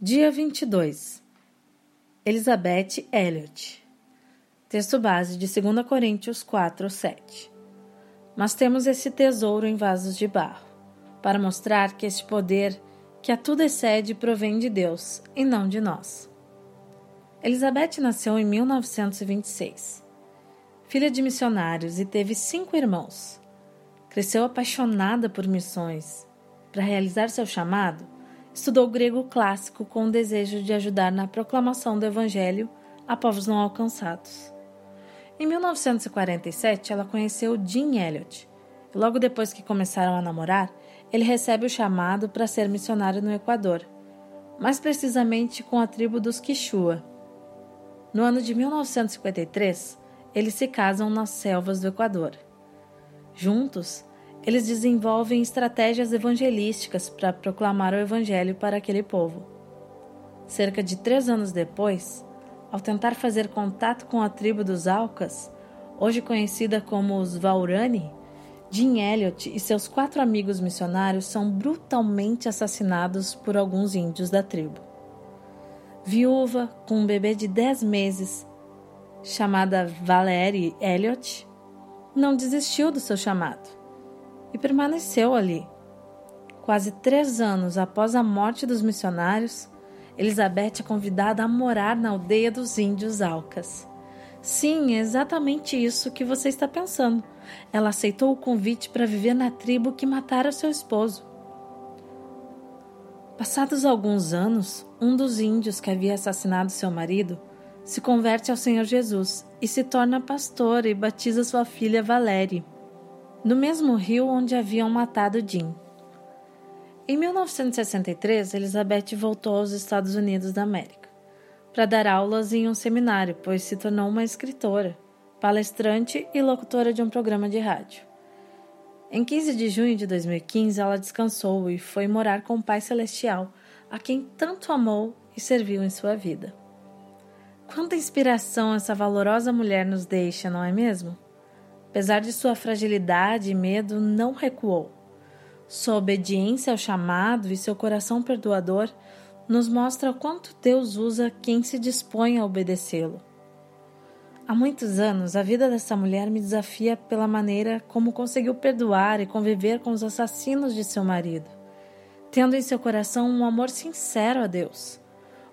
Dia 22 Elizabeth Elliot Texto base de 2 Coríntios 4, 7 Mas temos esse tesouro em vasos de barro, para mostrar que este poder que a tudo excede provém de Deus e não de nós. Elizabeth nasceu em 1926. Filha de missionários e teve cinco irmãos. Cresceu apaixonada por missões. Para realizar seu chamado, estudou grego clássico com o desejo de ajudar na proclamação do Evangelho a povos não alcançados. Em 1947, ela conheceu Jim Elliot. Logo depois que começaram a namorar, ele recebe o chamado para ser missionário no Equador, mais precisamente com a tribo dos Quichua. No ano de 1953, eles se casam nas selvas do Equador. Juntos, eles desenvolvem estratégias evangelísticas para proclamar o Evangelho para aquele povo. Cerca de três anos depois, ao tentar fazer contato com a tribo dos Alcas, hoje conhecida como os Vaurani, Jim Elliot e seus quatro amigos missionários são brutalmente assassinados por alguns índios da tribo. Viúva, com um bebê de 10 meses, chamada Valerie Elliot, não desistiu do seu chamado e permaneceu ali. Quase três anos após a morte dos missionários, Elizabeth é convidada a morar na aldeia dos índios Alcas. Sim, é exatamente isso que você está pensando. Ela aceitou o convite para viver na tribo que matara seu esposo. Passados alguns anos, um dos índios que havia assassinado seu marido se converte ao Senhor Jesus e se torna pastor e batiza sua filha Valéria no mesmo rio onde haviam matado Jim. Em 1963, Elizabeth voltou aos Estados Unidos da América para dar aulas em um seminário, pois se tornou uma escritora, palestrante e locutora de um programa de rádio. Em 15 de junho de 2015, ela descansou e foi morar com o Pai Celestial, a quem tanto amou e serviu em sua vida. Quanta inspiração essa valorosa mulher nos deixa, não é mesmo? Apesar de sua fragilidade e medo, não recuou. Sua obediência ao chamado e seu coração perdoador nos mostra quanto Deus usa quem se dispõe a obedecê-lo. Há muitos anos, a vida dessa mulher me desafia pela maneira como conseguiu perdoar e conviver com os assassinos de seu marido, tendo em seu coração um amor sincero a Deus,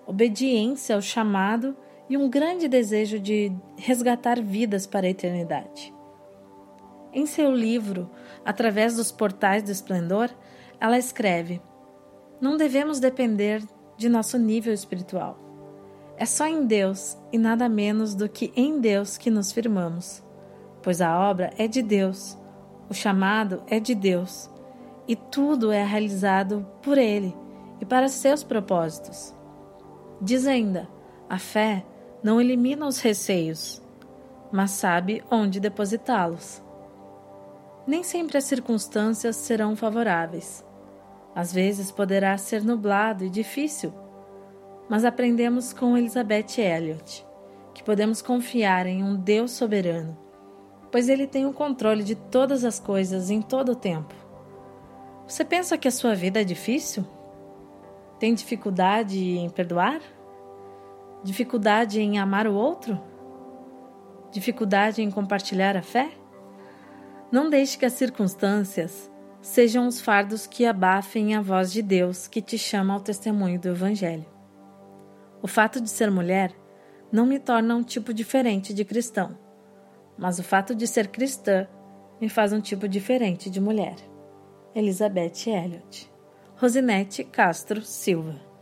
obediência ao chamado e um grande desejo de resgatar vidas para a eternidade. Em seu livro, Através dos Portais do Esplendor, ela escreve: Não devemos depender de nosso nível espiritual. É só em Deus e nada menos do que em Deus que nos firmamos, pois a obra é de Deus, o chamado é de Deus e tudo é realizado por Ele e para seus propósitos. Diz ainda: a fé não elimina os receios, mas sabe onde depositá-los. Nem sempre as circunstâncias serão favoráveis. Às vezes poderá ser nublado e difícil, mas aprendemos com Elizabeth Elliot que podemos confiar em um Deus soberano, pois Ele tem o controle de todas as coisas em todo o tempo. Você pensa que a sua vida é difícil? Tem dificuldade em perdoar? Dificuldade em amar o outro? Dificuldade em compartilhar a fé? Não deixe que as circunstâncias sejam os fardos que abafem a voz de Deus que te chama ao testemunho do Evangelho. O fato de ser mulher não me torna um tipo diferente de cristão, mas o fato de ser cristã me faz um tipo diferente de mulher. Elizabeth Elliot. Rosinete Castro Silva